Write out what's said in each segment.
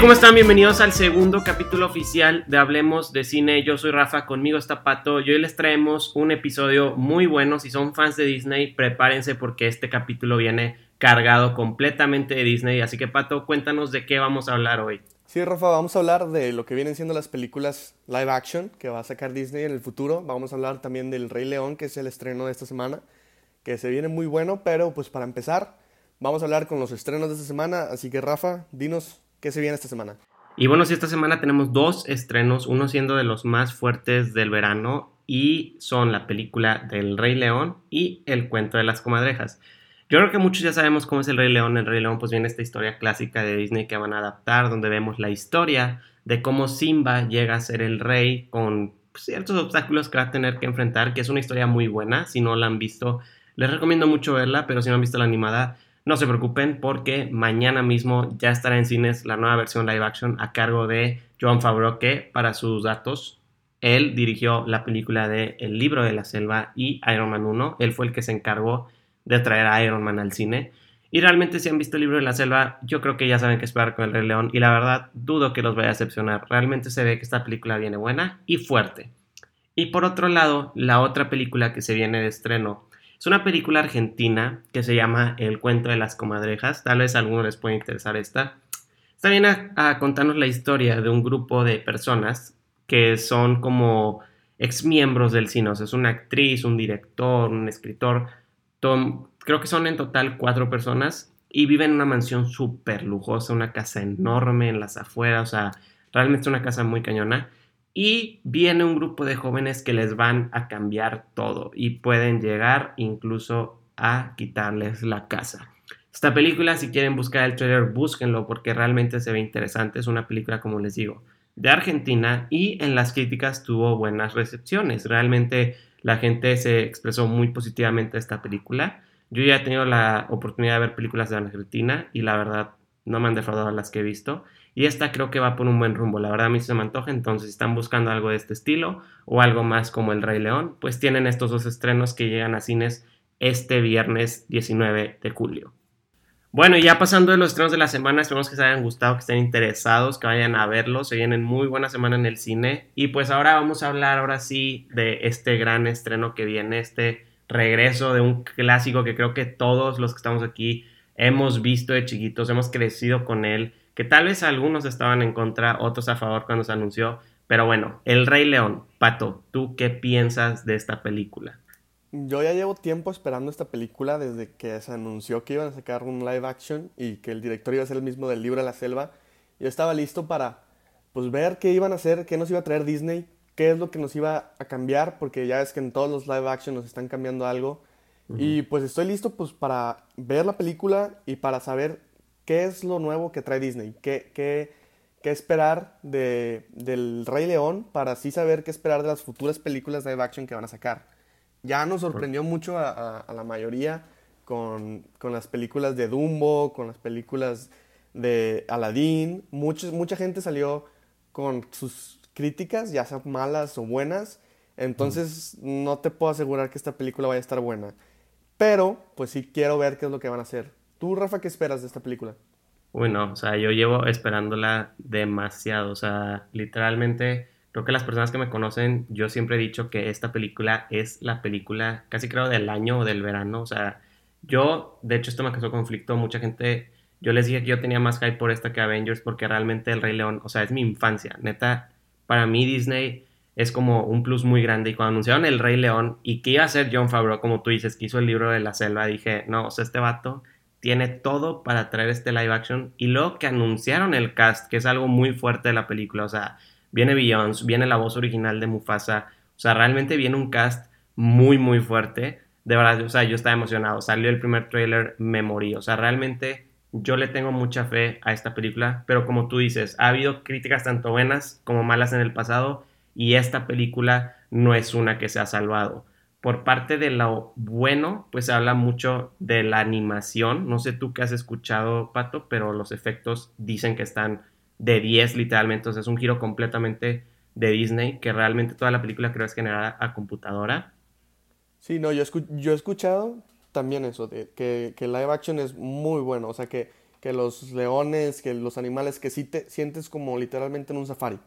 ¿cómo están? Bienvenidos al segundo capítulo oficial de Hablemos de Cine. Yo soy Rafa, conmigo está Pato y hoy les traemos un episodio muy bueno. Si son fans de Disney, prepárense porque este capítulo viene cargado completamente de Disney. Así que Pato, cuéntanos de qué vamos a hablar hoy. Sí, Rafa, vamos a hablar de lo que vienen siendo las películas live action que va a sacar Disney en el futuro. Vamos a hablar también del Rey León, que es el estreno de esta semana, que se viene muy bueno, pero pues para empezar, vamos a hablar con los estrenos de esta semana. Así que Rafa, dinos qué se viene esta semana. Y bueno, sí, esta semana tenemos dos estrenos, uno siendo de los más fuertes del verano y son la película del Rey León y El cuento de las comadrejas. Yo creo que muchos ya sabemos cómo es el Rey León. El Rey León pues viene esta historia clásica de Disney que van a adaptar, donde vemos la historia de cómo Simba llega a ser el rey con ciertos obstáculos que va a tener que enfrentar, que es una historia muy buena. Si no la han visto, les recomiendo mucho verla, pero si no han visto la animada, no se preocupen porque mañana mismo ya estará en cines la nueva versión live action a cargo de Joan Favreau, que para sus datos, él dirigió la película de El libro de la selva y Iron Man 1. Él fue el que se encargó de traer a Iron Man al cine. Y realmente si han visto el libro de la selva, yo creo que ya saben qué esperar con el Rey León y la verdad dudo que los vaya a decepcionar. Realmente se ve que esta película viene buena y fuerte. Y por otro lado, la otra película que se viene de estreno es una película argentina que se llama El cuento de las comadrejas. Tal vez a alguno les pueda interesar esta. Está bien a, contarnos la historia de un grupo de personas que son como ex miembros del cine. O sea, es una actriz, un director, un escritor creo que son en total cuatro personas y viven en una mansión súper lujosa, una casa enorme en las afueras, o sea, realmente es una casa muy cañona. Y viene un grupo de jóvenes que les van a cambiar todo y pueden llegar incluso a quitarles la casa. Esta película, si quieren buscar el trailer, búsquenlo porque realmente se ve interesante. Es una película, como les digo, de Argentina y en las críticas tuvo buenas recepciones. Realmente la gente se expresó muy positivamente esta película. Yo ya he tenido la oportunidad de ver películas de Argentina y la verdad no me han defraudado las que he visto. Y esta creo que va por un buen rumbo. La verdad a mí se me antoja. Entonces, si están buscando algo de este estilo o algo más como El Rey León, pues tienen estos dos estrenos que llegan a cines este viernes 19 de julio. Bueno, y ya pasando de los estrenos de la semana, esperamos que se hayan gustado, que estén interesados, que vayan a verlos. Se vienen muy buena semana en el cine. Y pues ahora vamos a hablar, ahora sí, de este gran estreno que viene, este regreso de un clásico que creo que todos los que estamos aquí hemos visto de chiquitos, hemos crecido con él, que tal vez algunos estaban en contra, otros a favor cuando se anunció. Pero bueno, El Rey León, Pato, ¿tú qué piensas de esta película? Yo ya llevo tiempo esperando esta película desde que se anunció que iban a sacar un live action y que el director iba a ser el mismo del libro de la selva. Yo estaba listo para pues ver qué iban a hacer, qué nos iba a traer Disney, qué es lo que nos iba a cambiar, porque ya es que en todos los live action nos están cambiando algo. Y pues estoy listo pues para ver la película y para saber qué es lo nuevo que trae Disney, qué, qué, qué esperar de, del Rey León para así saber qué esperar de las futuras películas live action que van a sacar. Ya nos sorprendió mucho a, la mayoría con, las películas de Dumbo, con las películas de Aladdin. mucha gente salió con sus críticas, ya sean malas o buenas. Entonces no te puedo asegurar que esta película vaya a estar buena. Pero, pues sí quiero ver qué es lo que van a hacer. ¿Tú, Rafa, qué esperas de esta película? Uy, no, o sea, yo llevo esperándola demasiado. O sea, literalmente Creo que las personas que me conocen, yo siempre he dicho que esta película es la película casi creo del año o del verano. O sea, yo, de hecho, esto me causó conflicto. Mucha gente, yo les dije que yo tenía más hype por esta que Avengers porque realmente El Rey León, o sea, es mi infancia. Neta, para mí Disney es como un plus muy grande. Y cuando anunciaron El Rey León y que iba a ser John Favreau, como tú dices, que hizo el libro de la selva, dije, no, o sea, este vato tiene todo para traer este live action. Y luego que anunciaron el cast, que es algo muy fuerte de la película, o sea, viene Beyoncé, viene la voz original de Mufasa, o sea, realmente viene un cast muy, muy fuerte. De verdad, o sea, yo estaba emocionado. Salió el primer trailer, me morí. O sea, realmente yo le tengo mucha fe a esta película, pero como tú dices, ha habido críticas tanto buenas como malas en el pasado y esta película no es una que se ha salvado. Por parte de lo bueno, pues se habla mucho de la animación. No sé tú qué has escuchado, Pato, pero los efectos dicen que están de 10 literalmente, sea, es un giro completamente de Disney, que realmente toda la película creo es generada a computadora. Sí, no, yo, he escuchado también eso, que, que live action es muy bueno, o sea, que, que los leones, que los animales, que sí te sientes como literalmente en un safari.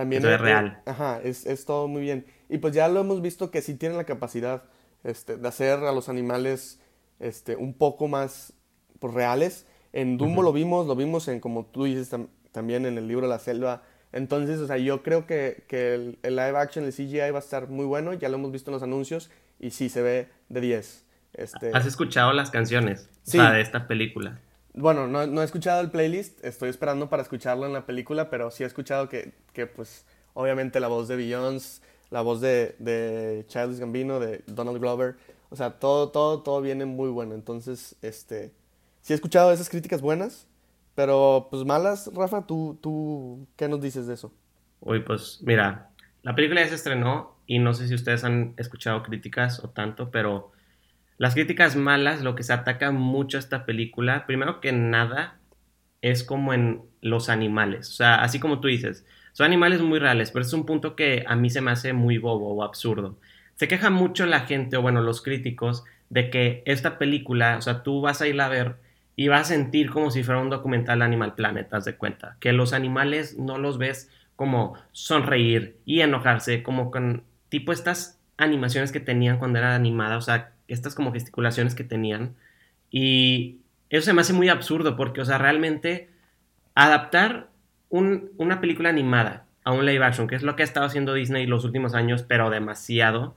También es, real. Ajá, es, es, todo muy bien. Y pues ya lo hemos visto que sí tienen la capacidad este, de hacer a los animales este, un poco más pues, reales. En Dumbo lo vimos, lo vimos en, como tú dices, también en el libro La Selva. Entonces, o sea, yo creo que, que el, live action, el CGI va a estar muy bueno. Ya lo hemos visto en los anuncios y sí se ve de 10. Este... ¿Has escuchado las canciones de esta película? Bueno, no, he escuchado el playlist, estoy esperando para escucharlo en la película, pero sí he escuchado que, que pues, obviamente la voz de Beyoncé, la voz de, de Gambino, de Donald Glover, o sea, todo, todo, todo viene muy bueno. Entonces, este, sí he escuchado esas críticas buenas, pero pues malas, Rafa, ¿tú, tú qué nos dices de eso? Uy, pues mira, la película ya se estrenó y no sé si ustedes han escuchado críticas o tanto, pero las críticas malas, lo que se ataca mucho a esta película, primero que nada, es como en los animales. O sea, así como tú dices, son animales muy reales, pero es un punto que a mí se me hace muy bobo o absurdo. Se queja mucho la gente, o bueno, los críticos, de que esta película, o sea, tú vas a ir a ver y vas a sentir como si fuera un documental Animal Planet, haz de cuenta. Que los animales no los ves como sonreír y enojarse, como con tipo estas animaciones que tenían cuando era animada, o sea, estas como gesticulaciones que tenían. Y eso se me hace muy absurdo porque, o sea, realmente adaptar una película animada a un live action, que es lo que ha estado haciendo Disney los últimos años, pero demasiado,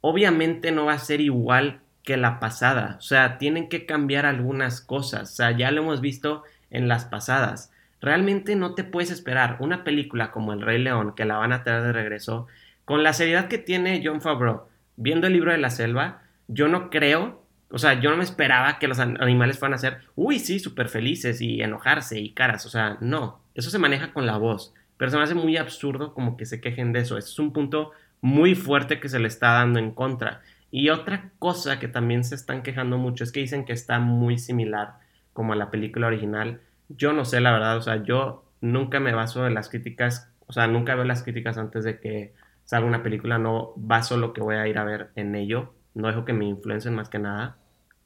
obviamente no va a ser igual que la pasada. O sea, tienen que cambiar algunas cosas. O sea, ya lo hemos visto en las pasadas. Realmente no te puedes esperar una película como El Rey León, que la van a traer de regreso, con la seriedad que tiene John Favreau, viendo el libro de la selva, yo no creo, o sea, yo no me esperaba que los animales fueran a ser, uy, sí, súper felices y enojarse y caras, o sea, no, eso se maneja con la voz, pero se me hace muy absurdo como que se quejen de eso, es un punto muy fuerte que se le está dando en contra. Y otra cosa que también se están quejando mucho es que dicen que está muy similar como a la película original. Yo no sé la verdad, o sea, yo nunca me baso en las críticas, o sea, nunca veo las críticas antes de que salga una película, no baso lo que voy a ir a ver en ello, no dejo que me influencien más que nada,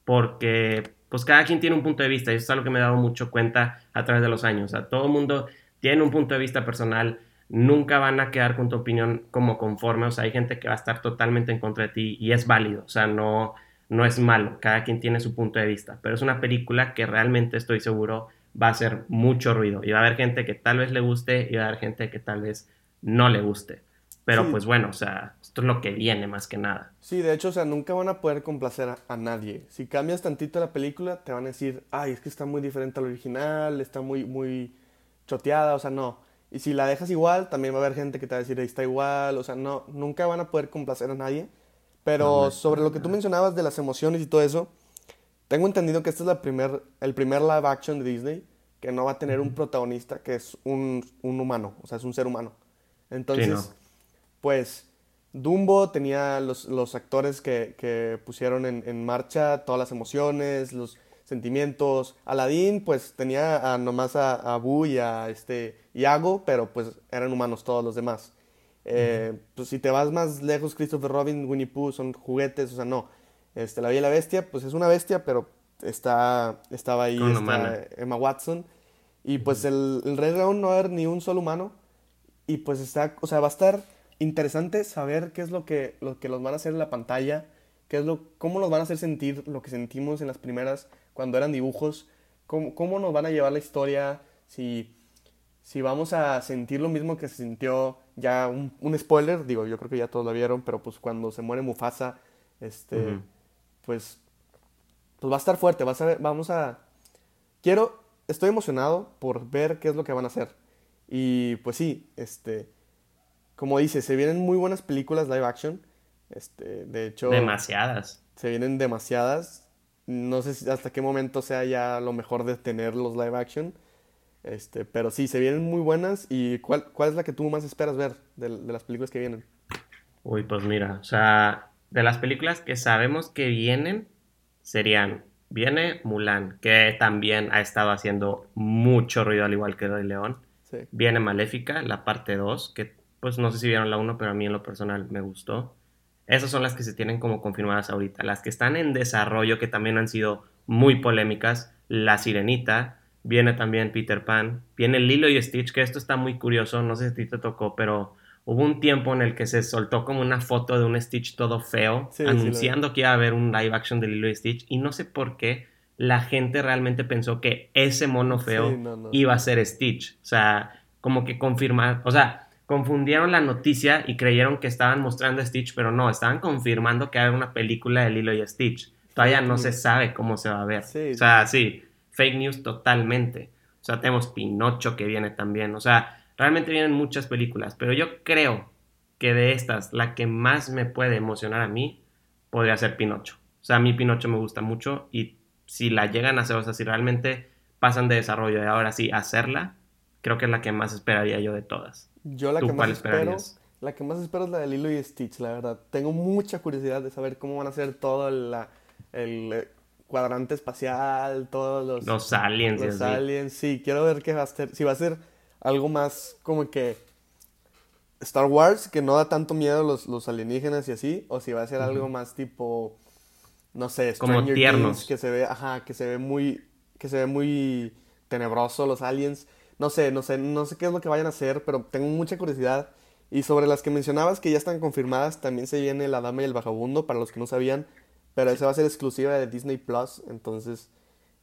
porque pues cada quien tiene un punto de vista y eso es algo que me he dado mucho cuenta a través de los años, o sea, todo el mundo tiene un punto de vista personal, nunca van a quedar con tu opinión como conforme, o sea, hay gente que va a estar totalmente en contra de ti y es válido, o sea, no, no es malo, cada quien tiene su punto de vista, pero es una película que realmente estoy seguro va a hacer mucho ruido y va a haber gente que tal vez le guste y va a haber gente que tal vez no le guste. Pero pues bueno, o sea, esto es lo que viene más que nada. Sí, de hecho, o sea, nunca van a poder complacer a, nadie. Si cambias tantito la película, te van a decir, ay, es que está muy diferente al original, está muy, muy choteada, o sea, no. Y si la dejas igual, también va a haber gente que te va a decir, está igual, o sea, no, nunca van a poder complacer a nadie. Pero sobre lo que tú mencionabas de las emociones y todo eso, tengo entendido que este es la primer, el primer live action de Disney que no va a tener un protagonista que es un, un humano, o sea, es un ser humano. Entonces, pues Dumbo tenía los, los actores que, que pusieron en, en, marcha todas las emociones, los sentimientos. Aladdin, pues tenía a, nomás a, a Boo y a este, Iago, pero pues eran humanos todos los demás. Eh, pues si te vas más lejos, Christopher Robin, Winnie Pooh son juguetes, o sea, no. Este, la Bella y la Bestia, pues es una bestia, pero está, estaba ahí Emma Watson. Y pues el, el Rey León no va a haber ni un solo humano. Y pues está, o sea, va a estar interesante saber qué es lo que, lo que los van a hacer en la pantalla, qué es lo, cómo nos van a hacer sentir lo que sentimos en las primeras cuando eran dibujos, cómo, cómo nos van a llevar la historia, si, si vamos a sentir lo mismo que se sintió ya un, un, spoiler, digo, yo creo que ya todos lo vieron, pero pues cuando se muere Mufasa, este, pues, pues va a estar fuerte, va a vamos a... Quiero, estoy emocionado por ver qué es lo que van a hacer. Y pues sí, este, como dice, se vienen muy buenas películas live action. Este, de hecho. Demasiadas. Se vienen demasiadas. No sé si hasta qué momento sea ya lo mejor de tener los live action. Este, pero sí, se vienen muy buenas. ¿Y cuál, cuál es la que tú más esperas ver de, de las películas que vienen? Uy, pues mira, o sea, de las películas que sabemos que vienen, serían. Viene Mulan, que también ha estado haciendo mucho ruido, al igual que Rey León. Sí. Viene Maléfica, la parte 2, que pues no sé si vieron la 1, pero a mí en lo personal me gustó. Esas son las que se tienen como confirmadas ahorita. Las que están en desarrollo, que también han sido muy polémicas, La Sirenita, viene también Peter Pan, viene Lilo y Stitch, que esto está muy curioso, no sé si a ti te tocó, pero hubo un tiempo en el que se soltó como una foto de un Stitch todo feo, anunciando que iba a haber un live action de Lilo y Stitch, y no sé por qué la gente realmente pensó que ese mono feo iba a ser Stitch. O sea, como que confirmar, o sea, confundieron la noticia y creyeron que estaban mostrando a Stitch, pero no, estaban confirmando que hay una película de Lilo y Stitch. Todavía no se sabe cómo se va a ver. o sea, sí, fake news totalmente. O sea, tenemos Pinocho que viene también. O sea, realmente vienen muchas películas, pero yo creo que de estas, la que más me puede emocionar a mí podría ser Pinocho. O sea, a mí Pinocho me gusta mucho y si la llegan a hacer, o sea, si realmente pasan de desarrollo y ahora sí hacerla, creo que es la que más esperaría yo de todas. Yo la que más espero, la que más espero es la de Lilo y Stitch, la verdad. Tengo mucha curiosidad de saber cómo van a ser todo la, el eh, cuadrante espacial, todos los... Los aliens. Los aliens, sí. Quiero ver qué va a ser. Si va a ser algo más como que... Star Wars, que no da tanto miedo los, los alienígenas y así, o si va a ser algo más tipo, no sé, como tiernos. que se ve, ajá, que se ve muy, que se ve muy tenebroso los aliens. No sé, no sé, no sé qué es lo que vayan a hacer, pero tengo mucha curiosidad. Y sobre las que mencionabas que ya están confirmadas, también se viene La Dama y el Vagabundo, para los que no sabían, pero esa va a ser exclusiva de Disney Plus, entonces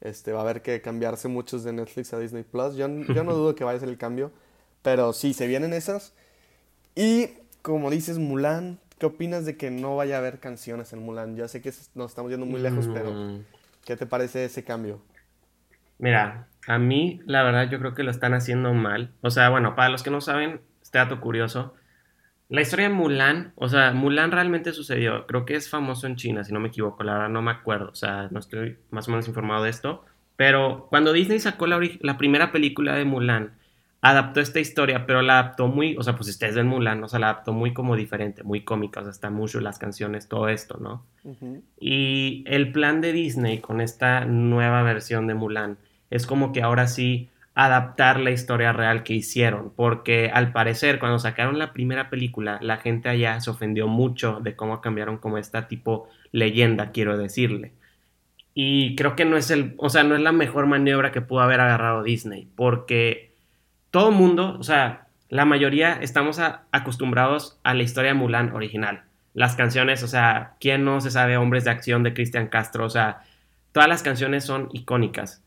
este, va a haber que cambiarse muchos de Netflix a Disney Plus. Yo, yo no dudo que vaya a ser el cambio, pero sí, se vienen esas. Y como dices, Mulan, ¿qué opinas de que no vaya a haber canciones en Mulan? Ya sé que nos estamos yendo muy lejos, pero mm. ¿qué te parece ese cambio? Mira, a mí, la verdad, yo creo que lo están haciendo mal. O sea, bueno, para los que no saben, este dato curioso. La historia de Mulan, o sea, Mulan realmente sucedió. Creo que es famoso en China, si no me equivoco. La verdad no me acuerdo. O sea, no estoy más o menos informado de esto. Pero cuando Disney sacó la, la primera película de Mulan, adaptó esta historia, pero la adaptó muy, o sea, pues ustedes ven Mulan, o sea, la adaptó muy como diferente, muy cómica, o sea, está mucho las canciones, todo esto, ¿no? Y el plan de Disney con esta nueva versión de Mulan es como que ahora sí adaptar la historia real que hicieron, porque al parecer cuando sacaron la primera película, la gente allá se ofendió mucho de cómo cambiaron como esta tipo leyenda, quiero decirle. Y creo que no es el, o sea, no es la mejor maniobra que pudo haber agarrado Disney, porque todo mundo, o sea, la mayoría estamos acostumbrados a la historia de Mulan original. Las canciones, o sea, ¿quién no se sabe Hombres de Acción de Cristian Castro? O sea, todas las canciones son icónicas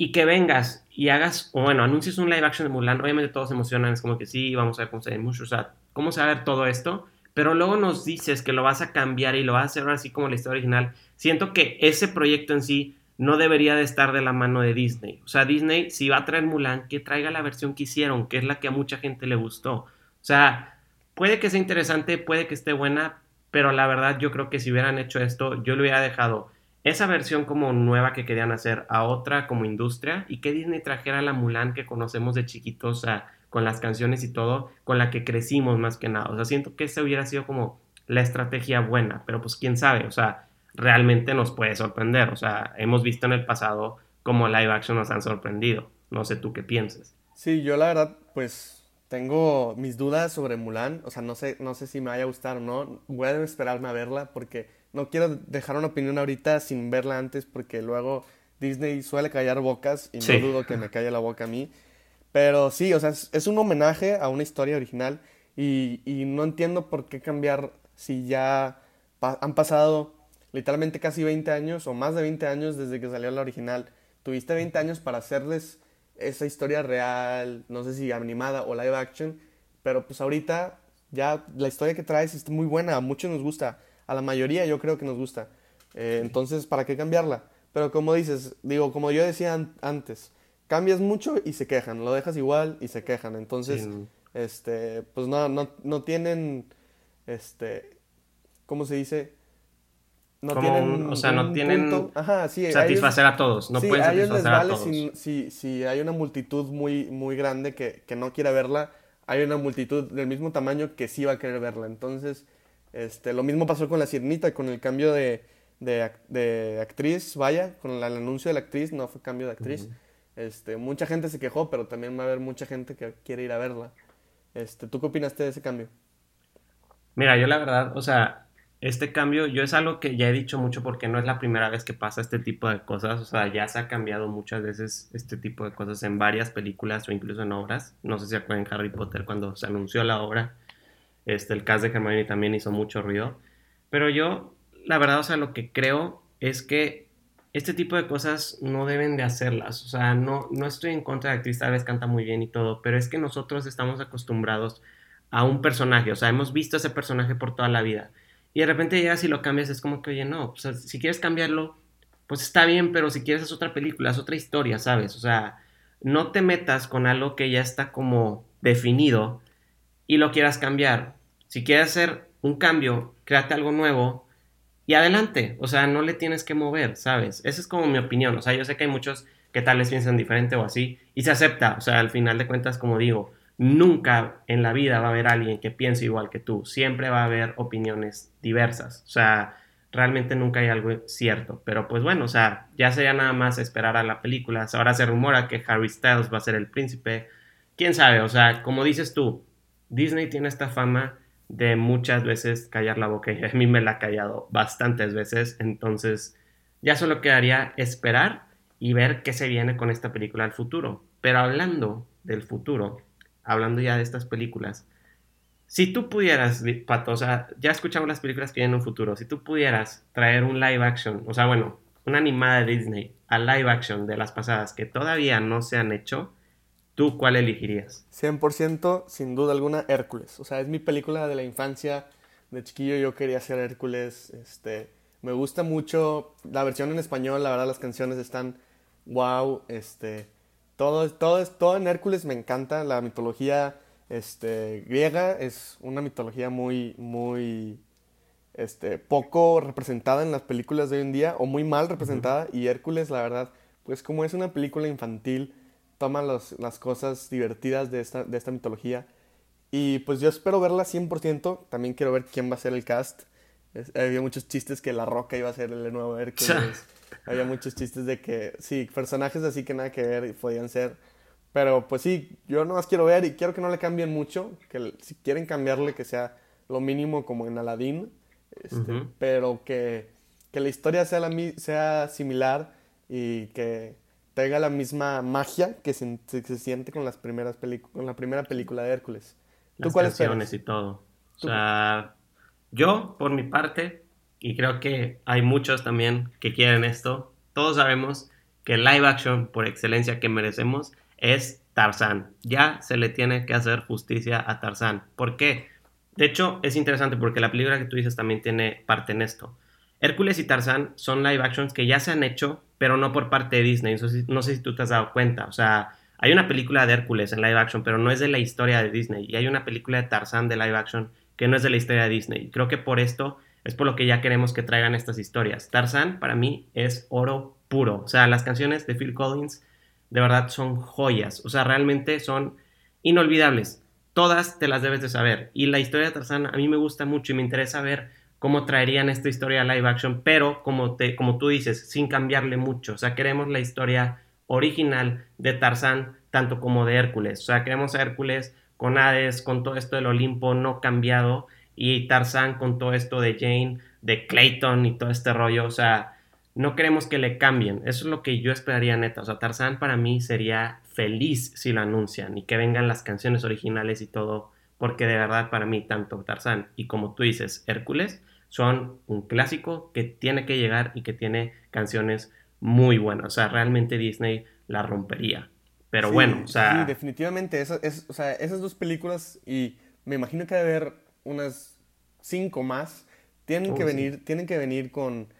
y que vengas y hagas, o bueno, anuncies un live action de Mulan, obviamente todos se emocionan, es como que sí, vamos a ver cómo se ve mucho, o sea, cómo se va a ver todo esto, pero luego nos dices que lo vas a cambiar y lo vas a hacer así como la historia original. Siento que ese proyecto en sí no debería de estar de la mano de Disney. O sea, Disney, si va a traer Mulan, que traiga la versión que hicieron, que es la que a mucha gente le gustó. O sea, puede que sea interesante, puede que esté buena, pero la verdad yo creo que si hubieran hecho esto, yo le hubiera dejado esa versión como nueva que querían hacer a otra como industria y que Disney trajera la Mulan que conocemos de chiquitos, con las canciones y todo, con la que crecimos más que nada. O sea, siento que esa hubiera sido como la estrategia buena, pero pues quién sabe, o sea, realmente nos puede sorprender. O sea, hemos visto en el pasado cómo live action nos han sorprendido. No sé tú qué piensas. Sí, yo la verdad, pues tengo mis dudas sobre Mulan. O sea, no sé, no sé si me vaya a gustar o no. Voy a esperarme a verla porque no quiero dejar una opinión ahorita sin verla antes porque luego Disney suele callar bocas y no dudo que me calle la boca a mí. Pero sí, o sea, es, un homenaje a una historia original y, no entiendo por qué cambiar si ya han pasado literalmente casi 20 años o más de 20 años desde que salió la original. Tuviste 20 años para hacerles esa historia real, no sé si animada o live action, pero pues ahorita ya la historia que traes está muy buena, a muchos nos gusta a la mayoría yo creo que nos gusta. Eh, entonces, ¿para qué cambiarla? Pero como dices, digo, como yo decía antes, cambias mucho y se quejan, lo dejas igual y se quejan. Entonces, este, pues no, no, no tienen, este, ¿cómo se dice? No tienen, o sea, no tienen Ajá, sí, satisfacer a, todos, no pueden satisfacer a, todos. Si, si, si, hay una multitud muy, muy grande que, que no quiere verla, hay una multitud del mismo tamaño que sí va a querer verla. Entonces, este, lo mismo pasó con la Sirenita, con el cambio de, de, actriz, vaya, con el anuncio de la actriz, no fue cambio de actriz. este, mucha gente se quejó, pero también va a haber mucha gente que quiere ir a verla. Este, ¿Tú qué opinaste de ese cambio? Mira, yo la verdad, o sea, este cambio, yo es algo que ya he dicho mucho porque no es la primera vez que pasa este tipo de cosas, o sea, ya se ha cambiado muchas veces este tipo de cosas en varias películas o incluso en obras. No sé si acuerdan Harry Potter cuando se anunció la obra, este, el cast de Hermione también hizo mucho ruido, pero yo, la verdad, o sea, lo que creo es que este tipo de cosas no deben de hacerlas, o sea, no, no estoy en contra de actriz, tal vez canta muy bien y todo, pero es que nosotros estamos acostumbrados a un personaje, o sea, hemos visto ese personaje por toda la vida. Y de repente llegas y lo cambias, es como que, oye, no, o sea, si quieres cambiarlo, pues está bien, pero si quieres es otra película, es otra historia, ¿sabes? O sea, no te metas con algo que ya está como definido y lo quieras cambiar. Si quieres hacer un cambio, créate algo nuevo y adelante. O sea, no le tienes que mover, ¿sabes? Esa es como mi opinión. O sea, yo sé que hay muchos que tal vez piensan diferente o así y se acepta. O sea, al final de cuentas, como digo, nunca en la vida va a haber alguien que piense igual que tú. Siempre va a haber opiniones diversas. O sea, realmente nunca hay algo cierto. Pero pues bueno, o sea, ya sería nada más esperar a la película. Ahora se rumora que Harry Styles va a ser el príncipe. ¿Quién sabe? O sea, como dices tú, Disney tiene esta fama de muchas veces callar la boca y a mí me la ha callado bastantes veces. Entonces, ya solo quedaría esperar y ver qué se viene con esta película al futuro. Pero hablando del futuro, hablando ya de estas películas, si tú pudieras, Pato, o sea, ya escuchamos las películas que vienen en un futuro, si tú pudieras traer un live action, o sea, bueno, una animada de Disney a live action de las pasadas que todavía no se han hecho, ¿tú cuál elegirías? 100%, sin duda alguna, Hércules. O sea, es mi película de la infancia. De chiquillo yo quería ser Hércules. Este, me gusta mucho la versión en español, la verdad las canciones están wow, este todo, todo, todo en Hércules me encanta. La mitología este, griega es una mitología muy, muy este, poco representada en las películas de hoy en día, o muy mal representada. Y Hércules, la verdad, pues como es una película infantil, toma las cosas divertidas de esta, de esta mitología. Y pues yo espero verla 100%. También quiero ver quién va a ser el cast. había muchos chistes que La Roca iba a ser el nuevo Hércules. Había muchos chistes de que, sí, personajes así que nada que ver podían ser. Pero pues sí, yo no más quiero ver y quiero que no le cambien mucho. Que si quieren cambiarle, que sea lo mínimo como en Aladdin. Este, pero que, que, la historia sea, la, sea similar y que tenga la misma magia que se, se, siente con las primeras con la primera película de Hércules. ¿Tú las canciones y todo. O sea, yo, por mi parte, y creo que hay muchos también que quieren esto. Todos sabemos que el live action por excelencia que merecemos es Tarzán. Ya se le tiene que hacer justicia a Tarzán. ¿Por qué? De hecho, es interesante porque la película que tú dices también tiene parte en esto. Hércules y Tarzán son live actions que ya se han hecho, pero no por parte de Disney. No sé, si tú te has dado cuenta. O sea, hay una película de Hércules en live action, pero no es de la historia de Disney. Y hay una película de Tarzán de live action que no es de la historia de Disney. Creo que por esto es por lo que ya queremos que traigan estas historias. Tarzan para mí es oro puro. O sea, las canciones de Phil Collins de verdad son joyas. O sea, realmente son inolvidables. Todas te las debes de saber. Y la historia de Tarzan a mí me gusta mucho y me interesa ver cómo traerían esta historia live action, pero como, te, como tú dices, sin cambiarle mucho. O sea, queremos la historia original de Tarzan, tanto como de Hércules. O sea, queremos a Hércules con Hades, con todo esto del Olimpo no cambiado y Tarzan con todo esto de Jane, de Clayton y todo este rollo, o sea, no queremos que le cambien, eso es lo que yo esperaría neta, o sea, Tarzan para mí sería feliz si lo anuncian y que vengan las canciones originales y todo, porque de verdad para mí tanto Tarzan y como tú dices, Hércules, son un clásico que tiene que llegar y que tiene canciones muy buenas, o sea, realmente Disney la rompería. Pero bueno, o sea... Sí, definitivamente, o sea, esas dos películas y me imagino que debe haber unas cinco más, tienen, que, venir, tienen que venir con,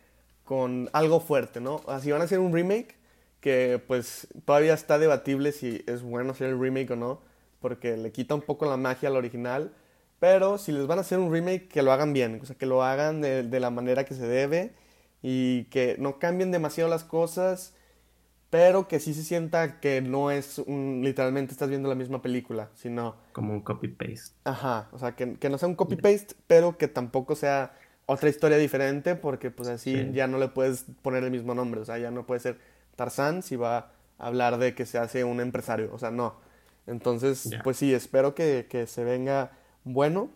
con algo fuerte, ¿no? Así van a hacer un remake, que pues todavía está debatible si es bueno hacer el remake o no, porque le quita un poco la magia al original, pero si les van a hacer un remake, que lo hagan bien, o sea, que lo hagan de, de la manera que se debe y que no cambien demasiado las cosas pero que sí se sienta que no es un, literalmente estás viendo la misma película, sino... Como un copy-paste. Ajá, o sea, que, que no sea un copy-paste, pero que tampoco sea otra historia diferente, porque pues así ya no le puedes poner el mismo nombre, o sea, ya no puede ser Tarzán si va a hablar de que se hace un empresario, o sea, no. Entonces, pues sí, espero que, que se venga bueno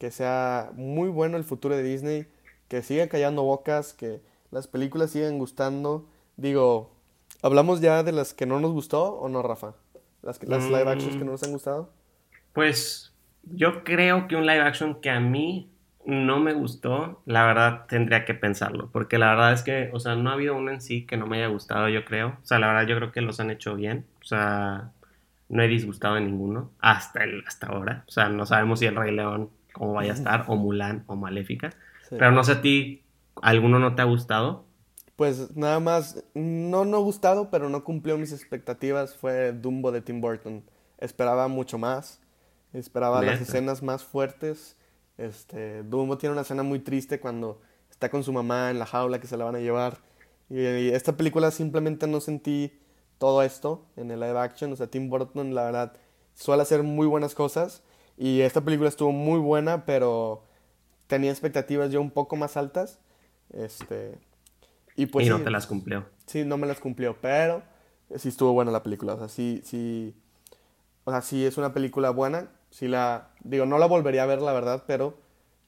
que sea muy bueno el futuro de Disney, que sigan callando bocas, que las películas sigan gustando. Digo, ¿hablamos ya de las que no nos gustó o no, Rafa? Las, las live actions que no nos han gustado. Pues yo creo que un live action que a mí no me gustó, la verdad tendría que pensarlo, porque la verdad es que, o sea, no ha habido uno en sí que no me haya gustado, yo creo. O sea, la verdad yo creo que los han hecho bien. O sea, no he disgustado en ninguno hasta, el, hasta ahora. O sea, no sabemos si el Rey León cómo vaya a estar, o Mulan, o Maléfica. Pero no sé a ti, ¿alguno no te ha gustado? Pues nada más, no no gustado, pero no cumplió mis expectativas, fue Dumbo de Tim Burton. Esperaba mucho más, esperaba las escenas más fuertes. Este, Dumbo tiene una escena muy triste cuando está con su mamá en la jaula que se la van a llevar. Y, esta película simplemente no sentí todo esto en el live action. O sea, Tim Burton, la verdad, suele hacer muy buenas cosas. Y esta película estuvo muy buena, pero tenía expectativas yo un poco más altas. Este, y pues. Y no te las cumplió. Sí, no me las cumplió, pero sí estuvo buena la película. O sea, sí, sí. O sea, sí es una película buena. Sí la. Digo, no la volvería a ver, la verdad, pero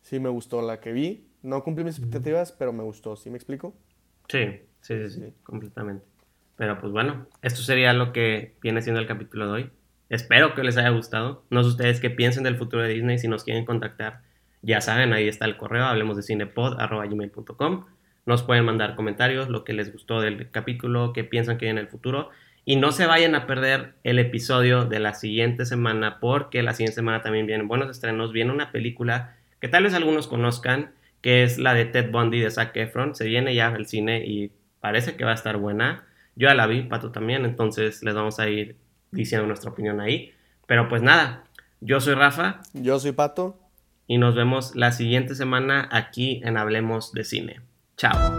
sí me gustó la que vi. No cumplí mis expectativas, pero me gustó. ¿Sí me explico? Sí, sí, sí, sí, completamente. Pero pues bueno, esto sería lo que viene siendo el capítulo de hoy. Espero que les haya gustado. No sé ustedes qué piensen del futuro de Disney. Si nos quieren contactar, ya saben, ahí está el correo. Hablemos de cinepod.gmail.com. Nos pueden mandar comentarios, lo que les gustó del capítulo, qué piensan que hay en el futuro. Y no se vayan a perder el episodio de la siguiente semana, porque la siguiente semana también vienen buenos estrenos. Viene una película que tal vez algunos conozcan, que es la de Ted Bundy de Zac Efron. Se viene ya al cine y parece que va a estar buena. Yo ya la vi, Pato también, entonces les vamos a ir diciendo nuestra opinión ahí. Pero pues nada, yo soy Rafa. Yo soy Pato. Y nos vemos la siguiente semana aquí en Hablemos de Cine. Chao.